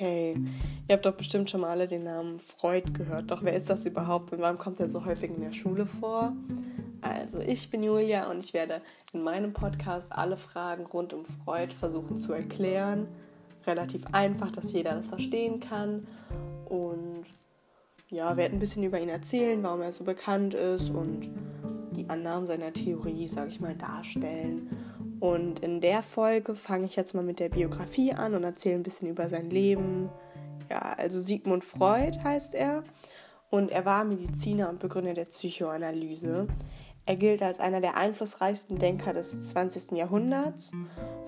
Hey, ihr habt doch bestimmt schon mal alle den Namen Freud gehört. Doch wer ist das überhaupt und warum kommt er so häufig in der Schule vor? Also, ich bin Julia und ich werde in meinem Podcast alle Fragen rund um Freud versuchen zu erklären. Relativ einfach, dass jeder das verstehen kann. Und ja, werde ein bisschen über ihn erzählen, warum er so bekannt ist und die Annahmen seiner Theorie, sage ich mal, darstellen. Und in der Folge fange ich jetzt mal mit der Biografie an und erzähle ein bisschen über sein Leben. Ja, also Sigmund Freud heißt er und er war Mediziner und Begründer der Psychoanalyse. Er gilt als einer der einflussreichsten Denker des 20. Jahrhunderts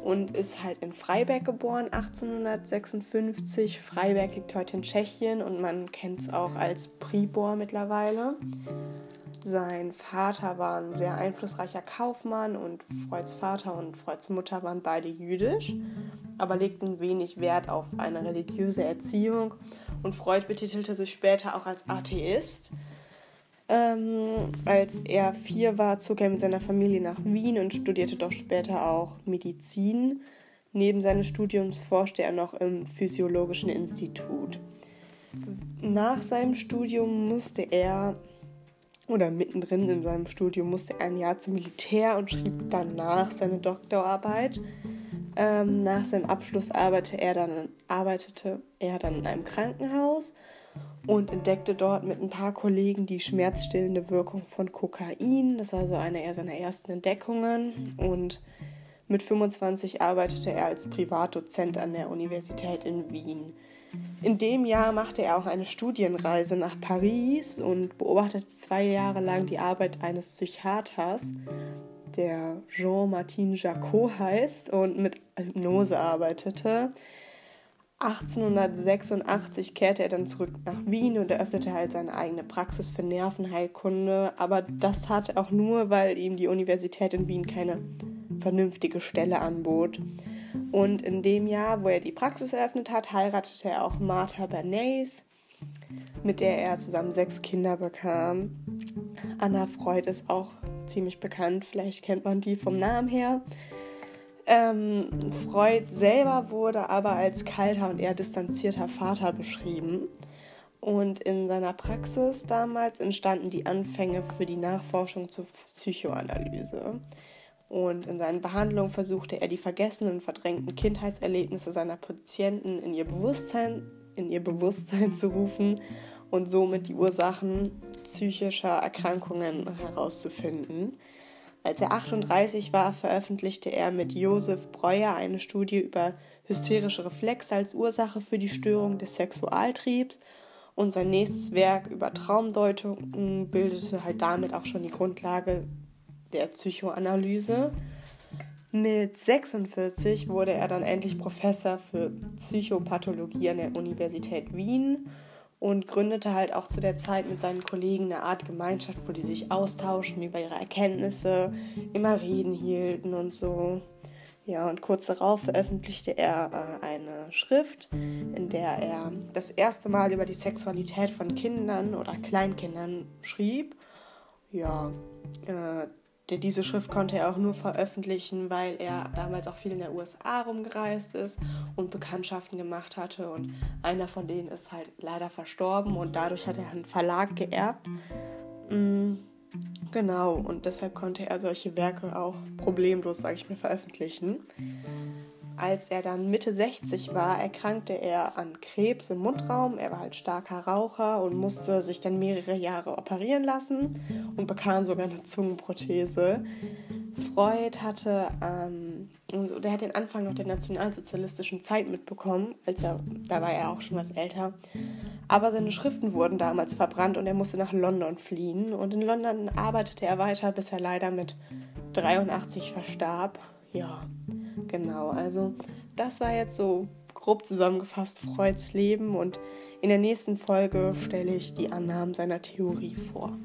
und ist halt in Freiberg geboren, 1856. Freiberg liegt heute in Tschechien und man kennt es auch als Pribor mittlerweile. Sein Vater war ein sehr einflussreicher Kaufmann und Freuds Vater und Freuds Mutter waren beide jüdisch, aber legten wenig Wert auf eine religiöse Erziehung und Freud betitelte sich später auch als Atheist. Ähm, als er vier war, zog er mit seiner Familie nach Wien und studierte doch später auch Medizin. Neben seines Studiums forschte er noch im Physiologischen Institut. Nach seinem Studium musste er oder mittendrin in seinem Studium musste er ein Jahr zum Militär und schrieb danach seine Doktorarbeit. Ähm, nach seinem Abschluss arbeitete er, dann, arbeitete er dann in einem Krankenhaus und entdeckte dort mit ein paar Kollegen die schmerzstillende Wirkung von Kokain. Das war so eine seiner ersten Entdeckungen. Und mit 25 arbeitete er als Privatdozent an der Universität in Wien. In dem Jahr machte er auch eine Studienreise nach Paris und beobachtete zwei Jahre lang die Arbeit eines Psychiaters, der Jean-Martin Jacot heißt und mit Hypnose arbeitete. 1886 kehrte er dann zurück nach Wien und eröffnete halt seine eigene Praxis für Nervenheilkunde. Aber das tat er auch nur, weil ihm die Universität in Wien keine vernünftige Stelle anbot. Und in dem Jahr, wo er die Praxis eröffnet hat, heiratete er auch Martha Bernays, mit der er zusammen sechs Kinder bekam. Anna Freud ist auch ziemlich bekannt, vielleicht kennt man die vom Namen her. Ähm, Freud selber wurde aber als kalter und eher distanzierter Vater beschrieben. Und in seiner Praxis damals entstanden die Anfänge für die Nachforschung zur Psychoanalyse. Und in seinen Behandlungen versuchte er die vergessenen und verdrängten Kindheitserlebnisse seiner Patienten in ihr Bewusstsein, in ihr Bewusstsein zu rufen und somit die Ursachen psychischer Erkrankungen herauszufinden. Als er 38 war, veröffentlichte er mit Josef Breuer eine Studie über hysterische Reflexe als Ursache für die Störung des Sexualtriebs und sein nächstes Werk über Traumdeutung bildete halt damit auch schon die Grundlage der Psychoanalyse. Mit 46 wurde er dann endlich Professor für Psychopathologie an der Universität Wien und gründete halt auch zu der Zeit mit seinen Kollegen eine Art Gemeinschaft, wo die sich austauschen über ihre Erkenntnisse, immer Reden hielten und so. Ja, und kurz darauf veröffentlichte er äh, eine Schrift, in der er das erste Mal über die Sexualität von Kindern oder Kleinkindern schrieb. Ja, äh, diese Schrift konnte er auch nur veröffentlichen, weil er damals auch viel in der USA rumgereist ist und Bekanntschaften gemacht hatte. Und einer von denen ist halt leider verstorben und dadurch hat er einen Verlag geerbt. Mm, genau, und deshalb konnte er solche Werke auch problemlos, sage ich mal, veröffentlichen. Als er dann Mitte 60 war, erkrankte er an Krebs im Mundraum. Er war halt starker Raucher und musste sich dann mehrere Jahre operieren lassen und bekam sogar eine Zungenprothese. Freud hatte, ähm, der hat den Anfang noch der nationalsozialistischen Zeit mitbekommen, als er, da war er auch schon was älter. Aber seine Schriften wurden damals verbrannt und er musste nach London fliehen. Und in London arbeitete er weiter, bis er leider mit 83 verstarb. Ja, Genau, also das war jetzt so grob zusammengefasst Freuds Leben und in der nächsten Folge stelle ich die Annahmen seiner Theorie vor.